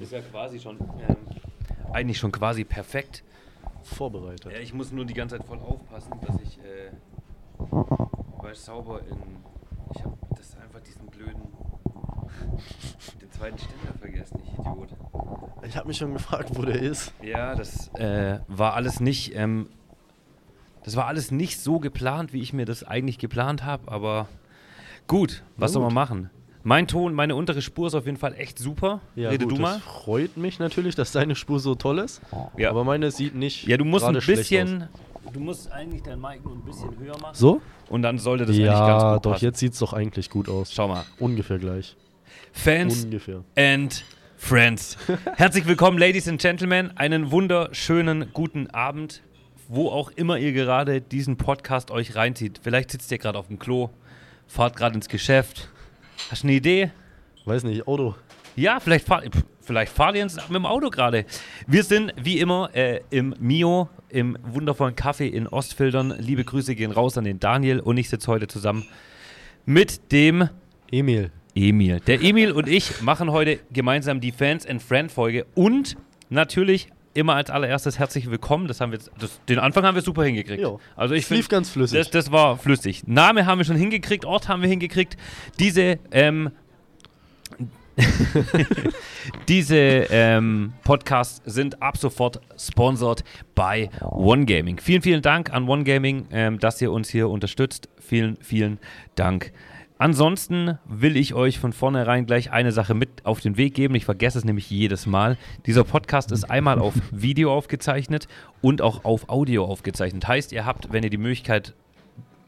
Ist ja quasi schon, ähm, eigentlich schon quasi perfekt. Vorbereitet. Ja, ich muss nur die ganze Zeit voll aufpassen, dass ich äh, weil sauber in. Ich habe das einfach diesen blöden. Den zweiten Ständer vergessen, ich Idiot. Ich habe mich schon gefragt, wo der ist. Ja, das äh, war alles nicht. Ähm, das war alles nicht so geplant, wie ich mir das eigentlich geplant habe, aber gut, was soll man gut. machen? Mein Ton, meine untere Spur ist auf jeden Fall echt super. Rede gut, du mal. Das freut mich natürlich, dass deine Spur so toll ist. Ja. Aber meine sieht nicht. Ja, du musst ein bisschen. Du musst eigentlich dein Mic nur ein bisschen höher machen. So? Und dann sollte das eigentlich ganz Ja, gut doch, passen. jetzt sieht es doch eigentlich gut aus. Schau mal. Ungefähr gleich. Fans Ungefähr. and Friends. Herzlich willkommen, Ladies and Gentlemen. Einen wunderschönen guten Abend, wo auch immer ihr gerade diesen Podcast euch reinzieht. Vielleicht sitzt ihr gerade auf dem Klo, fahrt gerade ins Geschäft. Hast du eine Idee? Weiß nicht, Auto. Ja, vielleicht fahrt, vielleicht fahrt ihr ins, mit dem Auto gerade. Wir sind wie immer äh, im Mio, im wundervollen Café in Ostfildern. Liebe Grüße gehen raus an den Daniel und ich sitze heute zusammen mit dem Emil. Emil. Der Emil und ich machen heute gemeinsam die Fans and Friend Folge und natürlich immer als allererstes herzlich willkommen. Das haben wir jetzt, das, den Anfang haben wir super hingekriegt. Jo. Also ich lief ganz flüssig. das, das war flüssig. Name haben wir schon hingekriegt, Ort haben wir hingekriegt. Diese ähm, diese ähm, Podcasts sind ab sofort sponsored bei One Gaming. Vielen, vielen Dank an One Gaming, ähm, dass ihr uns hier unterstützt. Vielen, vielen Dank. Ansonsten will ich euch von vornherein gleich eine Sache mit auf den Weg geben. Ich vergesse es nämlich jedes Mal. Dieser Podcast ist einmal auf Video aufgezeichnet und auch auf Audio aufgezeichnet. Heißt, ihr habt, wenn ihr die Möglichkeit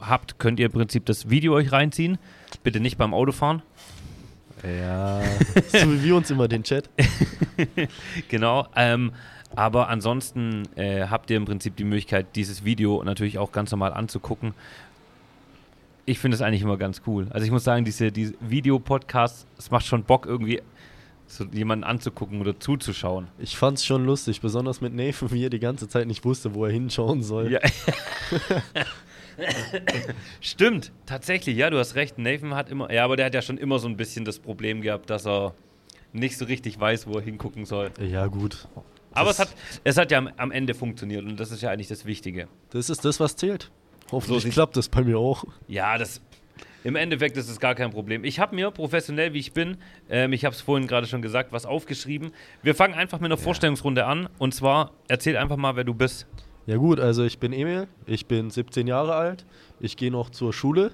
habt, könnt ihr im Prinzip das Video euch reinziehen. Bitte nicht beim Autofahren. ja. so wie wir uns immer den Chat. Genau. Ähm, aber ansonsten äh, habt ihr im Prinzip die Möglichkeit, dieses Video natürlich auch ganz normal anzugucken. Ich finde es eigentlich immer ganz cool. Also ich muss sagen, diese, diese Videopodcasts, es macht schon Bock irgendwie so jemanden anzugucken oder zuzuschauen. Ich fand's schon lustig, besonders mit Nathan, wie er die ganze Zeit nicht wusste, wo er hinschauen soll. Ja. Stimmt, tatsächlich, ja, du hast recht. Nathan hat immer, ja, aber der hat ja schon immer so ein bisschen das Problem gehabt, dass er nicht so richtig weiß, wo er hingucken soll. Ja, gut. Aber es hat, es hat ja am, am Ende funktioniert und das ist ja eigentlich das Wichtige. Das ist das, was zählt. Hoffentlich sieht's- klappt das bei mir auch. Ja, das. Im Endeffekt ist es gar kein Problem. Ich habe mir, professionell wie ich bin, ähm, ich habe es vorhin gerade schon gesagt, was aufgeschrieben. Wir fangen einfach mit einer Vorstellungsrunde an. Und zwar, erzähl einfach mal, wer du bist. Ja gut, also ich bin Emil, ich bin 17 Jahre alt, ich gehe noch zur Schule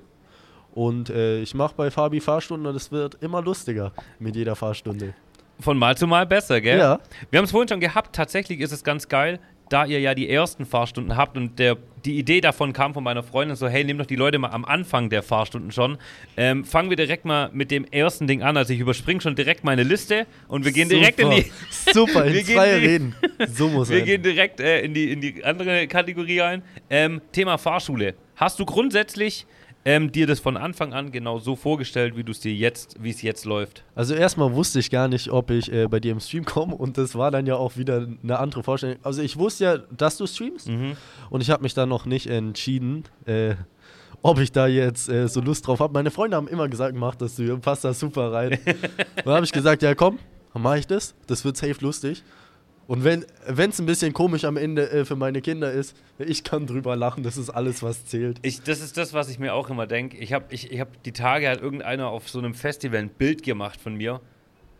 und äh, ich mache bei Fabi Fahrstunden und es wird immer lustiger mit jeder Fahrstunde. Von Mal zu Mal besser, gell? Ja. Wir haben es vorhin schon gehabt. Tatsächlich ist es ganz geil, da ihr ja die ersten Fahrstunden habt und der, die Idee davon kam von meiner Freundin so, hey, nimm doch die Leute mal am Anfang der Fahrstunden schon. Ähm, fangen wir direkt mal mit dem ersten Ding an. Also ich überspringe schon direkt meine Liste und wir gehen direkt in die... Super, in zwei die- Reden. So muss Wir sein. gehen direkt äh, in, die, in die andere Kategorie rein. Ähm, Thema Fahrschule. Hast du grundsätzlich ähm, dir das von Anfang an genau so vorgestellt, wie du es dir jetzt, wie es jetzt läuft? Also erstmal wusste ich gar nicht, ob ich äh, bei dir im Stream komme und das war dann ja auch wieder eine andere Vorstellung. Also ich wusste ja, dass du streamst Mhm. und ich habe mich dann noch nicht entschieden, äh, ob ich da jetzt äh, so Lust drauf habe. Meine Freunde haben immer gesagt, mach das, du passt da super rein. dann habe ich gesagt, ja komm, dann mache ich das. Das wird safe lustig. Und wenn es ein bisschen komisch am Ende äh, für meine Kinder ist, ich kann drüber lachen, das ist alles, was zählt. Ich, das ist das, was ich mir auch immer denke. Ich habe ich, ich hab die Tage hat irgendeiner auf so einem Festival ein Bild gemacht von mir.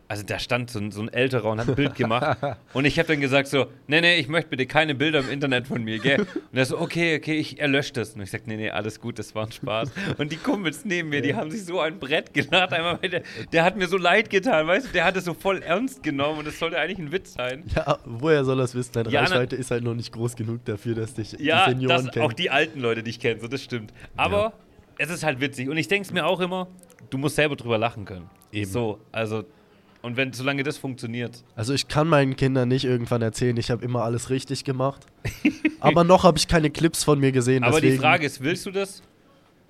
Also da stand so ein, so ein älterer und hat ein Bild gemacht. und ich habe dann gesagt so, nee, nee, ich möchte bitte keine Bilder im Internet von mir, gell? Und er so, okay, okay, ich erlösche das. Und ich sag, nee, nee, alles gut, das war ein Spaß. Und die Kumpels neben mir, die haben sich so ein Brett gelacht. Einmal, weil der, der hat mir so leid getan, weißt du? Der hat es so voll ernst genommen und das sollte eigentlich ein Witz sein. Ja, woher soll das wissen? Deine Ja, na- Reichweite ist halt noch nicht groß genug dafür, dass dich Ja, die Senioren das, kennen. auch die alten Leute, die ich kenne, so das stimmt. Aber es ist halt witzig. Und ich denke es mir auch immer, du musst selber drüber lachen können. Eben. So, also, und wenn, solange das funktioniert. Also ich kann meinen Kindern nicht irgendwann erzählen, ich habe immer alles richtig gemacht. Aber noch habe ich keine Clips von mir gesehen. Aber die Frage ist, willst du das?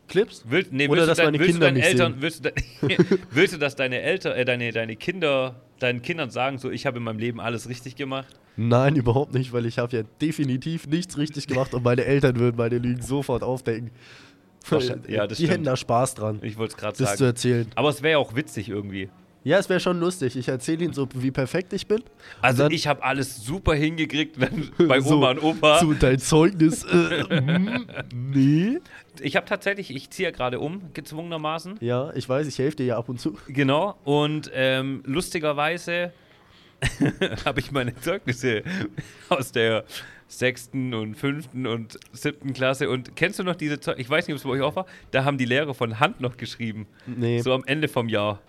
Clips? Will, nee, Oder willst dass dein- meine Kinder nicht Eltern, sehen. willst du, dein, willst du, dass deine Eltern, äh, deine, deine Kinder, deinen Kindern sagen, so, ich habe in meinem Leben alles richtig gemacht? Nein, überhaupt nicht, weil ich habe ja definitiv nichts richtig gemacht und meine Eltern würden meine Lügen sofort aufdecken. Ja, die hätten stimmt. da Spaß dran, Ich wollte es gerade das zu sagen. erzählen. Aber es wäre ja auch witzig irgendwie. Ja, es wäre schon lustig. Ich erzähle ihnen so, wie perfekt ich bin. Also ich habe alles super hingekriegt wenn, bei So, Oma und Opa. So, dein Zeugnis, äh, mm, nee. Ich habe tatsächlich, ich ziehe ja gerade um, gezwungenermaßen. Ja, ich weiß, ich helfe dir ja ab und zu. Genau. Und ähm, lustigerweise habe ich meine Zeugnisse aus der sechsten und fünften und siebten Klasse. Und kennst du noch diese Zeugnisse? Ich weiß nicht, ob es bei euch auch war. Da haben die Lehrer von Hand noch geschrieben. Nee, So am Ende vom Jahr.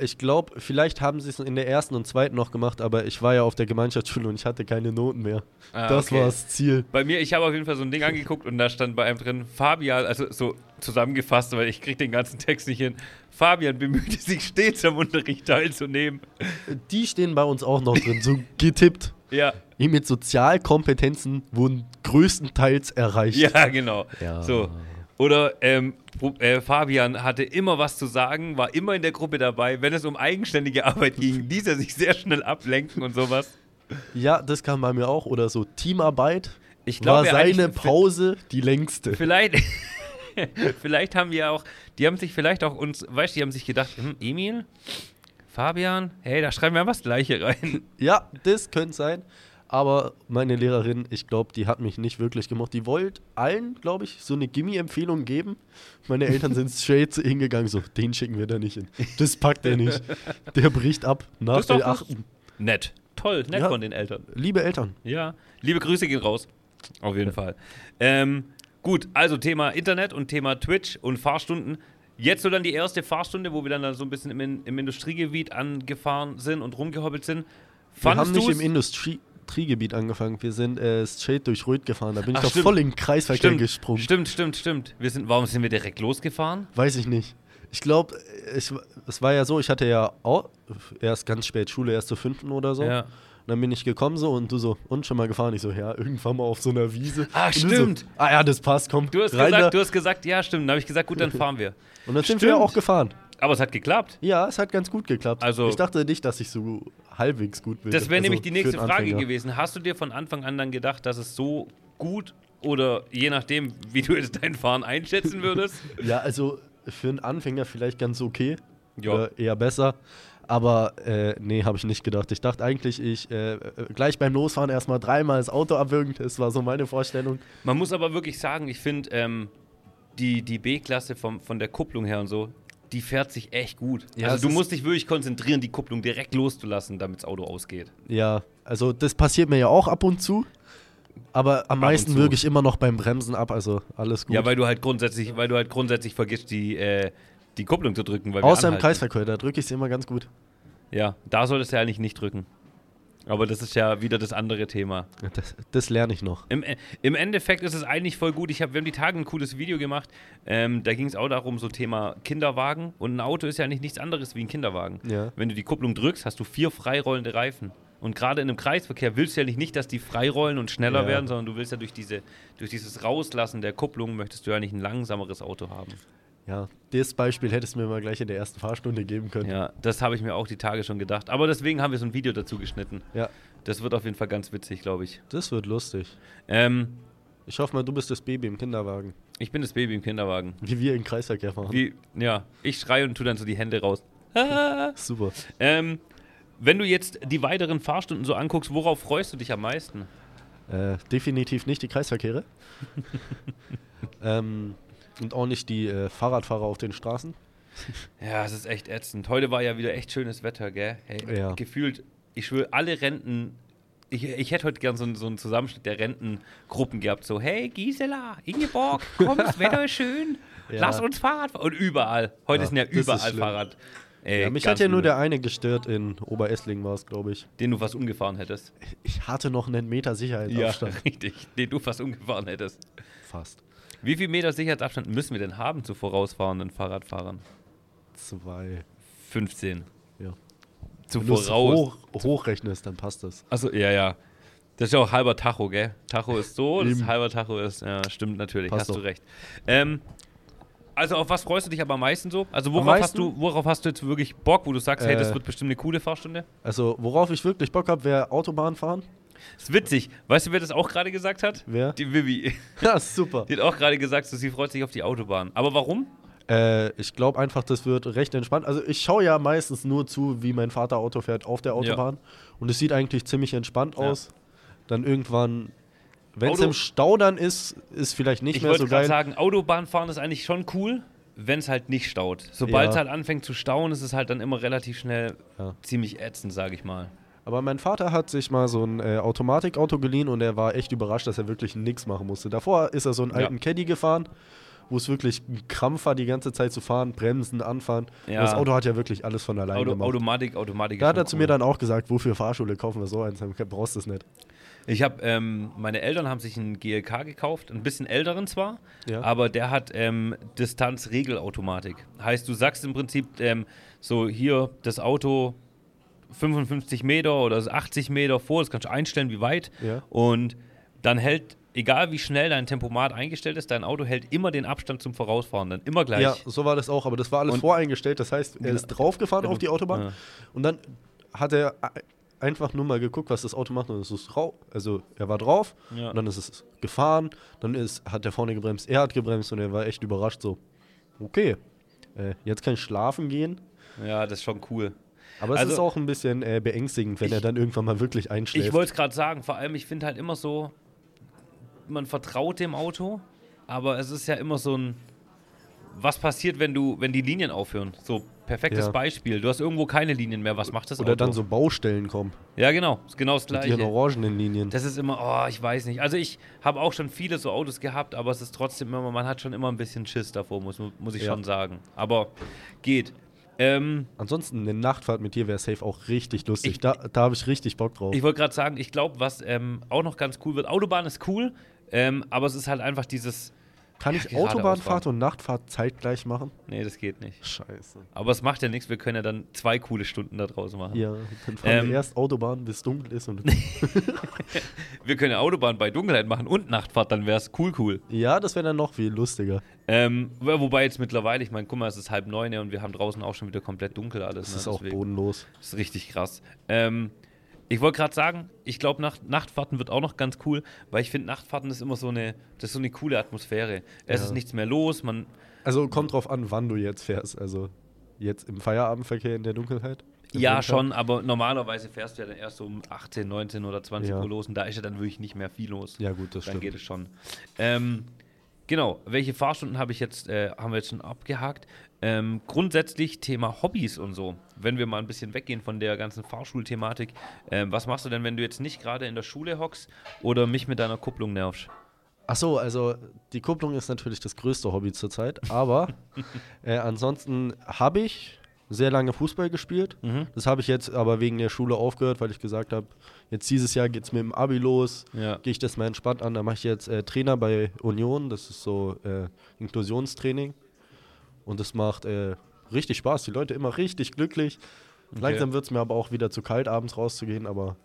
Ich glaube, vielleicht haben sie es in der ersten und zweiten noch gemacht, aber ich war ja auf der Gemeinschaftsschule und ich hatte keine Noten mehr. Ah, das okay. war das Ziel. Bei mir, ich habe auf jeden Fall so ein Ding angeguckt und da stand bei einem drin, Fabian, also so zusammengefasst, weil ich kriege den ganzen Text nicht hin. Fabian bemühte sich stets am Unterricht teilzunehmen. Die stehen bei uns auch noch drin, so getippt. Ja, Die mit Sozialkompetenzen wurden größtenteils erreicht. ja, genau. Ja. So. Oder ähm, äh, Fabian hatte immer was zu sagen, war immer in der Gruppe dabei. Wenn es um eigenständige Arbeit ging, ließ er sich sehr schnell ablenken und sowas. Ja, das kam bei mir auch. Oder so Teamarbeit Ich war glaube, seine Pause die längste. Vielleicht, vielleicht haben wir auch, die haben sich vielleicht auch uns, weißt du, die haben sich gedacht, hm, Emil, Fabian, hey, da schreiben wir was Gleiche rein. Ja, das könnte sein. Aber meine Lehrerin, ich glaube, die hat mich nicht wirklich gemocht. Die wollte allen, glaube ich, so eine Gimme-Empfehlung geben. Meine Eltern sind straight zu ihnen gegangen, so, den schicken wir da nicht hin. Das packt er nicht. Der bricht ab nach der was- achten. Nett, toll, nett Ja. von den Eltern. Liebe Eltern, Ja, liebe Grüße gehen raus. Auf jeden Fall. Ähm, gut, also Thema Internet und Thema Twitch und Fahrstunden. Jetzt so dann die erste Fahrstunde, wo wir dann, dann so ein bisschen im, im Industriegebiet angefahren sind und rumgehobbelt sind. wir haben Fandest nicht im Industriegebiet angefangen. Wir sind äh, straight durch Röth gefahren. Da bin ich Ach, doch stimmt. voll in den Kreisverkehr Stimmt, gesprungen. stimmt, stimmt, stimmt. Wir sind, warum sind wir direkt losgefahren? Weiß ich nicht. Ich glaube, ich, es war ja so, ich hatte ja auch erst ganz spät Schule, erst zur fünften oder so. Ja. Und dann bin ich gekommen so und du so, und schon mal gefahren? Ich so, ja, irgendwann mal auf so einer Wiese. Ah, stimmt. So, ah ja, das passt, komm. Du hast, gesagt, da. du hast gesagt, ja, stimmt. Dann habe ich gesagt, gut, dann fahren wir. und dann sind wir Stimmt. auch gefahren. Aber es hat geklappt. Ja, es hat ganz gut geklappt. Also- ich dachte nicht, dass ich so halbwegs gut bin. Das wäre Also nämlich die nächste Frage gewesen. Hast du dir von Anfang an dann gedacht, dass es so gut oder je nachdem, wie du jetzt dein Fahren einschätzen würdest? Ja, also für einen Anfänger vielleicht ganz okay. Ja. Oder eher besser. Aber äh, nee, habe ich nicht gedacht. Ich dachte eigentlich, ich äh, äh, gleich beim Losfahren erstmal dreimal das Auto abwürgen. Das war so meine Vorstellung. Man muss aber wirklich sagen, ich finde ähm, die, die B-Klasse von der Kupplung her und so, die fährt sich echt gut. Ja, also du musst dich wirklich konzentrieren, die Kupplung direkt loszulassen, damit das Auto ausgeht. Ja, also das passiert mir ja auch ab und zu. Aber am und meisten würge ich immer noch beim Bremsen ab. Also alles gut. Ja, weil du halt grundsätzlich, weil du halt grundsätzlich vergisst, die, äh, die Kupplung zu drücken. Außer im. Kreisverkehr, da drücke ich sie immer ganz gut. Ja, da solltest du ja eigentlich nicht drücken. Aber das ist ja wieder das andere Thema. Das, das lerne ich noch. Im, Im Endeffekt ist es eigentlich voll gut. Ich hab, wir haben die Tage ein cooles Video gemacht. Ähm, da ging es auch darum, so Thema Kinderwagen. Und ein Auto ist ja eigentlich nichts anderes wie ein Kinderwagen. Ja. Wenn du die Kupplung drückst, hast du vier freirollende Reifen. Und gerade in einem Kreisverkehr willst du ja nicht, dass die freirollen und schneller Ja. werden, sondern du willst ja durch, diese, durch dieses Rauslassen der Kupplung, möchtest du ja nicht ein langsameres Auto haben. Ja, das Beispiel hättest du mir mal gleich in der ersten Fahrstunde geben können. Ja, das habe ich mir auch die Tage schon gedacht. Aber deswegen haben wir so ein Video dazu geschnitten. Ja, Das wird auf jeden Fall ganz witzig, glaube ich. das wird lustig. Ähm, Ich hoffe mal, du bist das Baby im Kinderwagen. ich bin das Baby im Kinderwagen. Wie wir im Kreisverkehr fahren. Wie, ja, ich schreie und tu dann so die Hände raus. Super. ähm, wenn du jetzt die weiteren Fahrstunden so anguckst, worauf freust du dich am meisten? Äh, definitiv nicht die Kreisverkehre. ähm, und auch nicht die äh, Fahrradfahrer auf den Straßen. Ja, es ist echt ätzend. Heute war ja wieder echt schönes Wetter, gell? Hey, Ja. Gefühlt, ich schwöre, alle Renten. Ich, ich hätte heute gern so, einen- so einen Zusammenschnitt der Rentengruppen gehabt. So, hey Gisela, Ingeborg, komm, das Wetter ist schön. Ja. Lass uns Fahrrad fahren. Und überall. Heute Ja, sind ja überall. Fahrrad. Ey, Ja, mich hat ja nur der eine gestört in Oberesslingen war es, glaube ich. Den du fast umgefahren hättest. Ich hatte noch einen Meter Sicherheitsabstand. richtig. Den du fast umgefahren hättest. Fast. Wie viel Meter Sicherheitsabstand müssen wir denn haben zu vorausfahrenden Fahrradfahrern? Zwei. 15. Ja. Zu Wenn du es voraus. hoch, hochrechnest, dann passt das. Achso, ja, ja. Das ist ja auch halber Tacho, gell? Tacho ist so, das halber Tacho ist, ja, stimmt natürlich, Passt hast du doch. recht. Ähm, also auf was freust du dich aber am meisten so? Also worauf meisten? hast du, worauf hast du jetzt wirklich Bock, wo du sagst, hey, das Äh. wird bestimmt eine coole Fahrstunde? Also, worauf ich wirklich Bock habe, wäre Autobahn fahren. Ist witzig. Weißt du, wer das auch gerade gesagt hat? Wer? Die Vivi. Ja, super. Die hat auch gerade gesagt, so, sie freut sich auf die Autobahn. Aber warum? Äh, ich glaube einfach, das wird recht entspannt. Also ich schaue ja meistens nur zu, wie mein Vater Auto fährt auf der Autobahn. Und es sieht eigentlich ziemlich entspannt Ja. aus. Dann irgendwann, wenn es im Stau dann ist, ist vielleicht nicht Ich mehr wollte so geil. sagen, Autobahnfahren ist eigentlich schon cool, wenn es halt nicht staut. Sobald Ja. es halt anfängt zu stauen, ist es halt dann immer relativ schnell Ja. ziemlich ätzend, sage ich mal. Aber mein Vater hat sich mal so ein äh, Automatikauto geliehen und er war echt überrascht, dass er wirklich nichts machen musste. Davor ist er so einen Ja. alten Caddy gefahren, wo es wirklich ein Krampf war, die ganze Zeit zu fahren, bremsen, anfahren. Ja. Das Auto hat ja wirklich alles von allein Auto, gemacht. Automatik, Automatik. da hat er zu cool. mir dann auch gesagt, wofür Fahrschule kaufen wir so eins? Dann brauchst du es nicht. Ich habe, ähm, meine Eltern haben sich einen GLK gekauft, ein bisschen älteren zwar, Ja. aber der hat ähm, Distanzregelautomatik. Heißt, du sagst im Prinzip ähm, so hier das Auto 55 Meter oder 80 Meter vor, das kannst du einstellen, wie weit. Ja. Und dann hält, egal wie schnell dein Tempomat eingestellt ist, dein Auto hält immer den Abstand zum Vorausfahrenden. Immer gleich. Ja, so war das auch, aber das war alles Und- voreingestellt. Das heißt, er ist draufgefahren Ja, auf die Autobahn ja. und dann hat er einfach nur mal geguckt, was das Auto macht und es ist drauf. Also er war drauf und dann ist es gefahren, dann ist, hat er vorne gebremst, er hat gebremst und er war echt überrascht so, okay, äh, jetzt kann ich schlafen gehen. Ja, das ist schon cool. Aber es Also- ist auch ein bisschen äh, beängstigend, wenn er Ich- dann irgendwann mal wirklich einschläft. Ich wollte es gerade sagen, vor allem, ich finde halt immer so, man vertraut dem Auto, aber es ist ja immer so ein, was passiert, wenn du, wenn die Linien aufhören? So, perfektes Ja. Beispiel. Du hast irgendwo keine Linien mehr, was macht das Oder Auto? dann so Baustellen kommen, Ja, genau, ist genau das mit ihren Gleiche. orangenen Linien. Das ist immer, oh, ich weiß nicht. Also ich habe auch schon viele so Autos gehabt, aber es ist trotzdem immer, man hat schon immer ein bisschen Schiss davor, muss, muss ich Ja. schon sagen. Aber geht. Ähm, Ansonsten eine Nachtfahrt mit dir wäre safe auch richtig lustig. Ich- da da habe ich richtig Bock drauf. Ich wollte gerade sagen, ich glaube, was ähm, auch noch ganz cool wird, Autobahn ist cool, ähm, aber es ist halt einfach dieses, Kann Ja, ich Autobahnfahrt und Nachtfahrt zeitgleich machen? nee, das geht nicht. Scheiße. Aber es macht ja nichts, wir können ja dann zwei coole Stunden da draußen machen. Ja, dann fahren Ähm, wir erst Autobahn, bis dunkel ist. Und Wir können ja Autobahn bei Dunkelheit machen und Nachtfahrt, dann wäre es cool, cool. ja, das wäre dann noch viel lustiger. Ähm, wo- wobei jetzt mittlerweile, ich meine, guck mal, es ist halb neun ja, und wir haben draußen auch schon wieder komplett dunkel alles. Das ne, ist auch deswegen- bodenlos. Das ist richtig krass. Ähm, ich wollte gerade sagen, ich glaube, Nacht, Nachtfahrten wird auch noch ganz cool, weil ich finde, Nachtfahrten ist immer so eine, das ist so eine coole Atmosphäre. Es Ja. ist nichts mehr los, man, Also kommt drauf an, wann du jetzt fährst. Also jetzt im Feierabendverkehr in der Dunkelheit? Ja Winter? schon, aber normalerweise fährst du ja dann erst so um 18, 19 oder 20 Ja. Uhr los und da ist ja dann wirklich nicht mehr viel los. Ja, gut, das dann stimmt. geht es schon. Ähm, genau, welche Fahrstunden habe ich jetzt, äh, haben wir jetzt schon abgehakt? Ähm, grundsätzlich Thema Hobbys und so. Wenn wir mal ein bisschen weggehen von der ganzen Fahrschulthematik, ähm, was machst du denn, wenn du jetzt nicht gerade in der Schule hockst oder mich mit deiner Kupplung nervst? Ach so, also die Kupplung ist natürlich das größte Hobby zurzeit. Aber äh, ansonsten habe ich sehr lange Fußball gespielt. Mhm. Das habe ich jetzt aber wegen der Schule aufgehört, weil ich gesagt habe, jetzt dieses Jahr geht es mit dem Abi los. Ja. Gehe ich das mal entspannt an. Da mache ich jetzt äh, Trainer bei Union. Das ist so äh, Inklusionstraining. Und das macht äh, richtig Spaß. Die Leute immer richtig glücklich. Langsam wird es mir aber auch wieder zu kalt, abends rauszugehen. Aber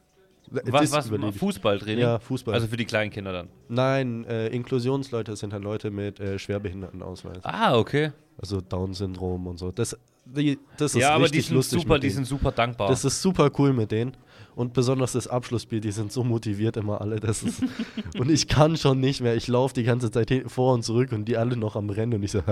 Was, was. Fußballtraining? Ja, Fußball. Also für die kleinen Kinder dann. Nein, äh, Inklusionsleute sind halt Leute mit äh, Schwerbehindertenausweis. Ah, okay. Also Down-Syndrom und so. Das, die, das ist Ja, aber die sind lustig. super, die sind super dankbar. Das ist super cool mit denen. Und besonders das Abschlussspiel, die sind so motiviert immer alle. Das ist und ich kann schon nicht mehr. Ich laufe die ganze Zeit vor und zurück und die alle noch am Rennen und ich so,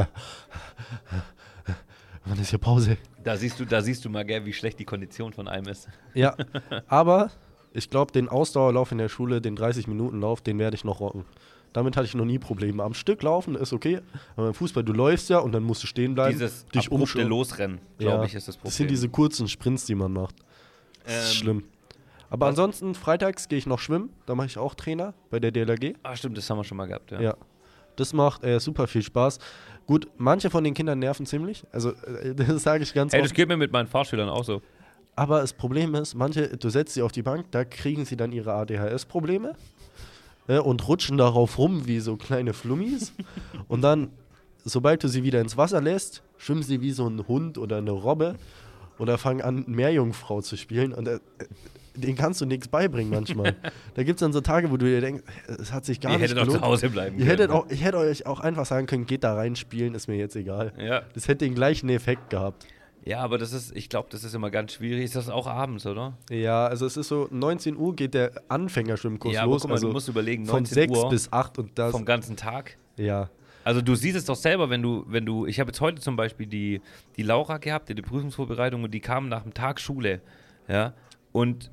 wann ist hier Pause? da siehst du, da siehst du mal, gell, wie schlecht die Kondition von einem ist. Ja, aber ich glaube, den Ausdauerlauf in der Schule, den 30-Minuten-Lauf, den werde ich noch rocken. Damit hatte ich noch nie Probleme. Am Stück laufen ist okay, aber im Fußball, du läufst ja und dann musst du stehen bleiben, Dieses dich abrupte. Losrennen, glaube Ja, ich, ist das Problem. Das sind diese kurzen Sprints, die man macht. Das ist Ähm, schlimm. Aber was- ansonsten, freitags gehe ich noch schwimmen. Da mache ich auch Trainer bei der DLRG. Ah, stimmt, das haben wir schon mal gehabt, ja. Ja. Das macht äh, super viel Spaß. Gut, manche von den Kindern nerven ziemlich. Also, äh, das sage ich ganz Hey, das oft. geht mir mit meinen Fahrschülern auch so. Aber das Problem ist, manche, du setzt sie auf die Bank, da kriegen sie dann ihre ADHS-Probleme äh, und rutschen darauf rum wie so kleine Flummis. und dann, sobald du sie wieder ins Wasser lässt, schwimmen sie wie so ein Hund oder eine Robbe oder fangen an, Meerjungfrau zu spielen. Und äh, den kannst du nichts beibringen manchmal. da gibt es dann so Tage, wo du dir denkst, es hat sich gar Ihr nicht hättet auch zu gelohnt. Hause bleiben Ihr können. hättet ne? auch, ich hätte euch auch einfach sagen können, geht da rein spielen, ist mir jetzt egal. Ja. Das hätte den gleichen Effekt gehabt. Ja, aber das ist, ich glaube, das ist immer ganz schwierig. Ist das auch abends, oder? Ja, also es ist so, 19 Uhr geht der Anfängerschwimmkurs ja, los. guck mal, also du musst überlegen, von 19 6 Uhr bis 8 und das. vom ganzen Tag. Ja. Also du siehst es doch selber, wenn du, wenn du, ich habe jetzt heute zum Beispiel die, die Laura gehabt, die, die Prüfungsvorbereitung und die kam nach dem Tag Schule, ja, und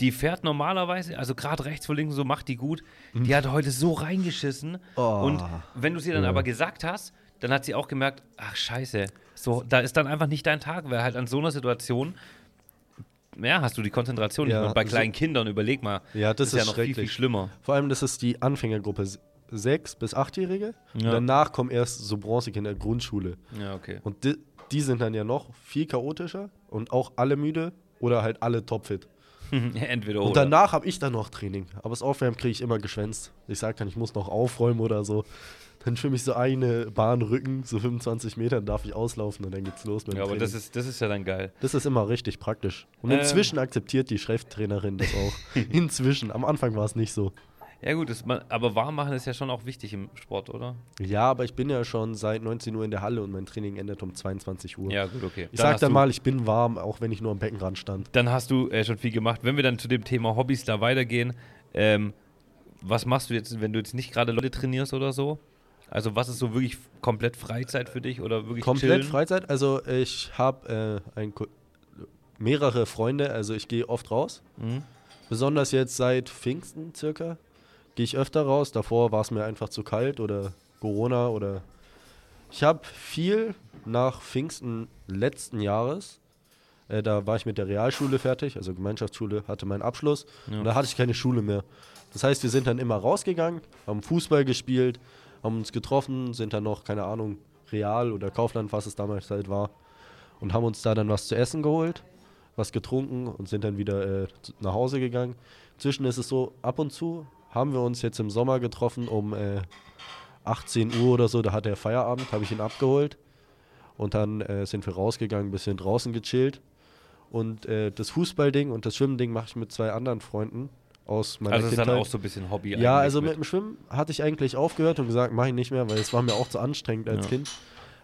die fährt normalerweise, also gerade rechts vor links so macht die gut, die hat heute so reingeschissen Oh. und wenn du sie dann Ja. aber gesagt hast, dann hat sie auch gemerkt, ach scheiße, so, da ist dann einfach nicht dein Tag, weil halt an so einer Situation, ja, hast du die Konzentration nicht Ja, mehr. Und bei so- kleinen Kindern, überleg mal, Ja, das ist ja ist noch viel, viel schlimmer. Vor allem, das ist die Anfängergruppe 6 bis 8-Jährige. Und Ja. danach kommen erst so Bronzekinder Grundschule. Ja, okay. Und die, die sind dann ja noch viel chaotischer und auch alle müde oder halt alle topfit. Entweder Und oder. danach habe ich dann noch Training. Aber das Aufwärmen kriege ich immer geschwänzt. Ich sage dann, ich muss noch aufräumen oder so. Dann schwimme ich so eine Bahn Rücken, so 25 Meter, dann darf ich auslaufen und dann geht's los mit dem ja, aber Training. das ist, das ist ja dann geil. das ist immer richtig praktisch. Und Ähm. inzwischen akzeptiert die Cheftrainerin das auch. inzwischen. Am Anfang war es nicht so. Ja gut, das, aber warm machen ist ja schon auch wichtig im Sport, oder? Ja, aber ich bin ja schon seit 19 Uhr in der Halle und mein Training endet um 22 Uhr. Ja gut, okay. Ich sag hast dann mal, ich bin warm, auch wenn ich nur am Beckenrand stand. Dann hast du äh, schon viel gemacht. Wenn wir dann zu dem Thema Hobbys da weitergehen, ähm, was machst du jetzt, wenn du jetzt nicht gerade Leute trainierst oder so? Also was ist so wirklich komplett Freizeit für dich oder wirklich Komplett chillen? Freizeit. Also ich habe äh, mehrere Freunde, also ich gehe oft raus. Mhm. Besonders jetzt seit Pfingsten circa gehe ich öfter raus. Davor war es mir einfach zu kalt oder Corona oder ich habe viel nach Pfingsten letzten Jahres. Äh, da war ich mit der Realschule fertig, also Gemeinschaftsschule, hatte meinen Abschluss Ja. und da hatte ich keine Schule mehr. Das heißt, wir sind dann immer rausgegangen, haben Fußball gespielt, haben uns getroffen, sind dann noch, keine Ahnung, Real oder Kaufland, was es damals halt war, und haben uns da dann was zu essen geholt, was getrunken und sind dann wieder äh, nach Hause gegangen. Zwischen ist es so, ab und zu haben wir uns jetzt im Sommer getroffen um äh, 18 Uhr oder so, da hat er Feierabend, habe ich ihn abgeholt und dann äh, sind wir rausgegangen, ein bisschen draußen gechillt. Und äh, das Fußballding und das Schwimmding mache ich mit zwei anderen Freunden aus meiner Also das ist Kindheit. dann auch so ein bisschen Hobby Ja, also mit dem Schwimmen hatte ich eigentlich aufgehört und gesagt, mache ich nicht mehr, weil es war mir auch zu anstrengend als Ja. Kind.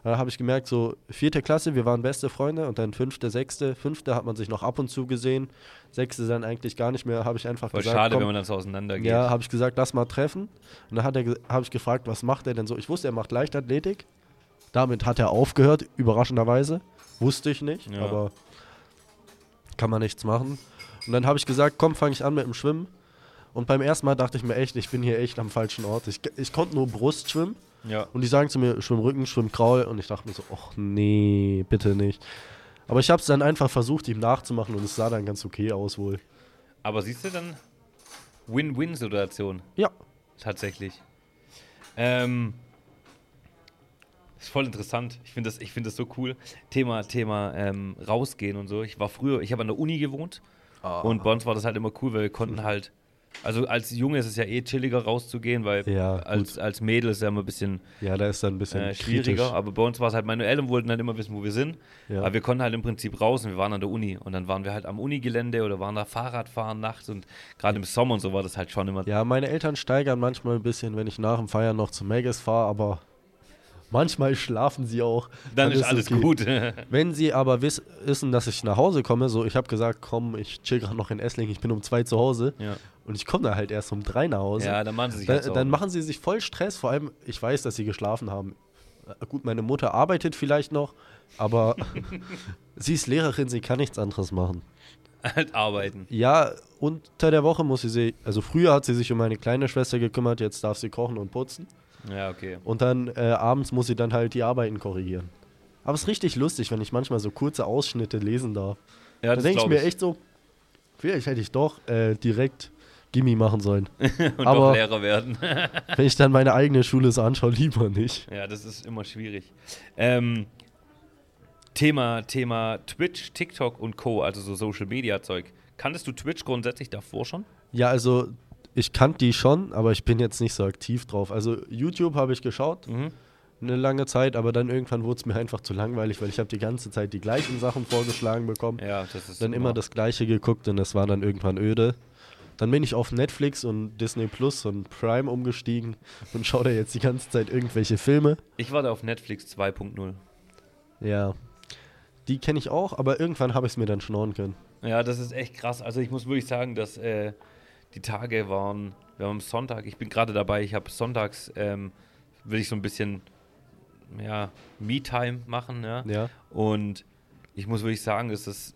Da habe ich gemerkt, so vierte Klasse, wir waren beste Freunde und dann fünfte, sechste, fünfte hat man sich noch ab und zu gesehen, sechste dann eigentlich gar nicht mehr, habe ich einfach Voll gesagt, schade, komm, wenn man dann so auseinander geht. ja, habe ich gesagt, lass mal treffen. Und dann hat er, habe ich gefragt, was macht er denn so? Ich wusste, er macht Leichtathletik. Damit hat er aufgehört, überraschenderweise. Wusste ich nicht, Ja. aber kann man nichts machen. Und dann habe ich gesagt, komm, fange ich an mit dem Schwimmen. Und beim ersten Mal dachte ich mir echt, ich bin hier echt am falschen Ort. Ich, ich konnte nur Brust schwimmen. Ja. Und die sagen zu mir, schwimm Rücken, schwimm Kraul. Und ich dachte mir so, ach nee, bitte nicht. Aber ich habe es dann einfach versucht, ihm nachzumachen und es sah dann ganz okay aus wohl. Aber siehst du dann Win-Win-Situation Ja, tatsächlich. Ähm, ist voll interessant. Ich finde das, ich find das so cool. Thema, Thema ähm, rausgehen und so. Ich war früher, ich habe an der Uni gewohnt Ah. und bei uns war das halt immer cool, weil wir konnten halt, also als Junge ist es ja eh chilliger rauszugehen, weil Ja, als, als Mädel ist es ja immer ein bisschen ja, da ist dann ein bisschen äh, schwieriger. kritisch. Aber bei uns war es halt, meine Eltern wollten halt immer wissen, wo wir sind. Ja. Aber wir konnten halt im Prinzip raus und wir waren an der Uni. Und dann waren wir halt am Unigelände oder waren da Fahrradfahren nachts und gerade im Sommer und so war das halt schon immer. Ja, meine Eltern steigern manchmal ein bisschen, wenn ich nach dem Feiern noch zu Megas fahre, aber manchmal schlafen sie auch. dann ist alles okay. gut. Wenn sie aber wiss, wissen, dass ich nach Hause komme, so ich habe gesagt, komm, ich chill gerade noch in Esslingen, ich bin um zwei zu Hause ja. und ich komme da halt erst um drei nach Hause. ja, dann machen sie sich Da, halt dann machen sie sich voll Stress, vor allem, ich weiß, dass sie geschlafen haben. Äh, Gut, meine Mutter arbeitet vielleicht noch, aber sie ist Lehrerin, sie kann nichts anderes machen. halt arbeiten. Ja, unter der Woche muss sie sich, also früher hat sie sich um meine kleine Schwester gekümmert, jetzt darf sie kochen und putzen. Ja, okay. Und dann äh, abends muss sie dann halt die Arbeiten korrigieren. Aber es ist richtig lustig, wenn ich manchmal so kurze Ausschnitte lesen darf. Ja, da denke ich mir echt so, vielleicht hätte ich doch äh, direkt Gimmi machen sollen. und aber- doch Lehrer werden. wenn ich dann meine eigene Schule so anschaue, lieber nicht. ja, das ist immer schwierig. Ähm, Thema, Thema Twitch, TikTok und Co., also so Social Media Zeug. Kanntest du Twitch grundsätzlich davor schon? Ja, also ich kannte die schon, aber ich bin jetzt nicht so aktiv drauf. Also YouTube habe ich geschaut, Mhm. eine lange Zeit, aber dann irgendwann wurde es mir einfach zu langweilig, weil ich habe die ganze Zeit die gleichen Sachen vorgeschlagen bekommen. Ja, das ist dann immer das gleiche geguckt und das war dann irgendwann öde. Dann bin ich auf Netflix und Disney Plus und Prime umgestiegen und schaue da jetzt die ganze Zeit irgendwelche Filme. Ich war da auf Netflix 2.0. Ja. die kenne ich auch, aber irgendwann habe ich es mir dann schnorren können. Ja, das ist echt krass. Also ich muss wirklich sagen, dass äh, die Tage waren, wir haben am Sonntag, ich bin gerade dabei, ich habe sonntags, ähm, will ich so ein bisschen, ja, Me-Time machen, ja. Ja. Und ich muss wirklich sagen, es ist,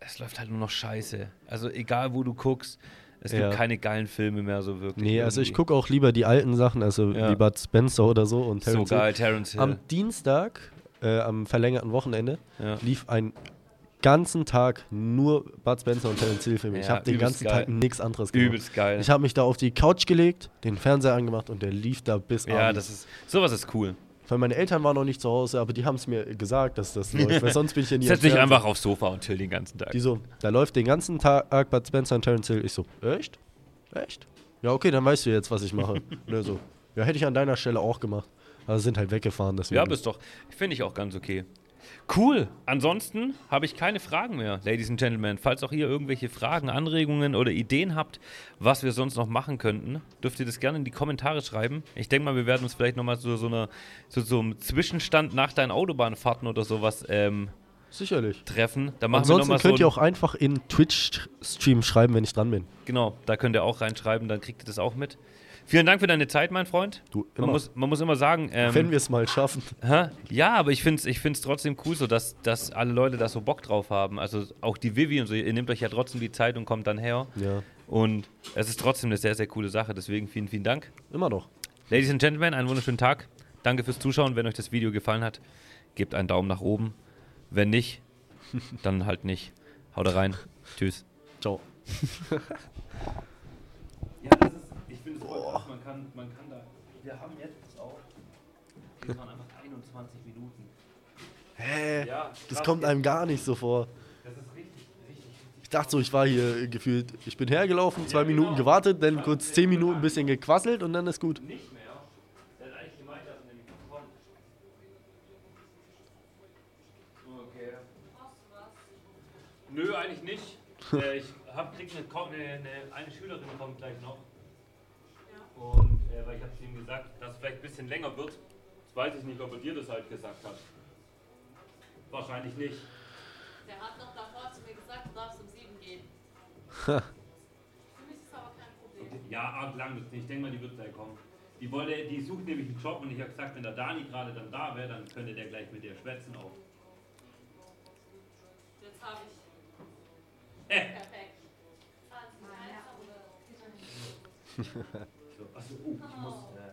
es läuft halt nur noch scheiße. Also egal, wo du guckst, es Ja. gibt keine geilen Filme mehr so wirklich. Nee, also ich irgendwie. gucke auch lieber die alten Sachen, also Ja. wie Bud Spencer oder so und So Terence Hill. geil, Terence Hill. Am Dienstag, äh, am verlängerten Wochenende, ja. lief ein ganzen Tag nur Bud Spencer und Terence Hill Filme. ich Ja, habe den ganzen geil. Tag nichts anderes gemacht. Übelst geil. Ich habe mich da auf die Couch gelegt, den Fernseher angemacht und der lief da bis ja, abends. das ist, sowas ist cool. Weil meine Eltern waren noch nicht zu Hause, aber die haben es mir gesagt, dass das läuft, weil sonst bin ich ja nie Setz dich einfach aufs Sofa und chill den ganzen Tag. Die so, da läuft den ganzen Tag Bud Spencer und Terence Hill. Ich so, echt? Echt? Ja, okay, dann weißt du jetzt, was ich mache. Und er so, ja, hätte ich an deiner Stelle auch gemacht. Aber sind halt weggefahren, deswegen. Ja, aber ist doch, finde ich auch ganz okay. Cool. Ansonsten habe ich keine Fragen mehr, Ladies and Gentlemen. Falls auch ihr irgendwelche Fragen, Anregungen oder Ideen habt, was wir sonst noch machen könnten, dürft ihr das gerne in die Kommentare schreiben. Ich denke mal, wir werden uns vielleicht nochmal so, so, eine, so, so einem Zwischenstand nach deinen Autobahnfahrten oder sowas ähm, Sicherlich. treffen. Da machen Ansonsten wir nochmal so. könnt ihr ein- auch einfach in Twitch-Stream schreiben, wenn ich dran bin. Genau, da könnt ihr auch reinschreiben, dann kriegt ihr das auch mit. Vielen Dank für deine Zeit, mein Freund. Du, Man muss, man muss immer sagen, ähm, wenn wir es mal schaffen. Hä? Ja, aber ich finde es ich find's trotzdem cool, so dass, dass alle Leute da so Bock drauf haben. Also auch die Vivi und so, ihr nehmt euch ja trotzdem die Zeit und kommt dann her. Ja, Und es ist trotzdem eine sehr, sehr coole Sache. Deswegen vielen, vielen Dank. immer noch. Ladies and Gentlemen, einen wunderschönen Tag. Danke fürs Zuschauen. Wenn euch das Video gefallen hat, gebt einen Daumen nach oben. Wenn nicht, dann halt nicht. Haut rein. Tschüss. Ciao. Ja, ist, voll krass. Man kann, man kann da, wir haben jetzt das auch. Wir waren einfach 21 Minuten. Hä? Ja, Das kommt einem gar nicht so vor. Das ist richtig, richtig. Ich dachte so, ich war hier gefühlt, ich bin hergelaufen, zwei genau. Minuten gewartet, dann kurz zehn Minuten ein bisschen gequasselt und dann ist gut. Nicht mehr. Der hat eigentlich gemeint, dass er nämlich kommt. Okay. Nö, eigentlich nicht. äh, ich hab, krieg eine, eine, eine Schülerin kommt gleich noch äh, weil ich habe es ihm gesagt, dass es vielleicht ein bisschen länger wird. Jetzt weiß ich nicht, ob er dir das halt gesagt hat. Wahrscheinlich nicht. Der hat noch davor zu mir gesagt, du darfst um sieben gehen. Für mich ist aber kein Problem. Ja, arg lang Ich denke mal, die wird gleich kommen. Die, wollte, die sucht nämlich einen Job und ich habe gesagt, wenn der Dani gerade dann da wäre, dann könnte der gleich mit dir schwätzen auch. Jetzt habe ich. Äh. Perfekt. 20, 1, 说二十五，什时？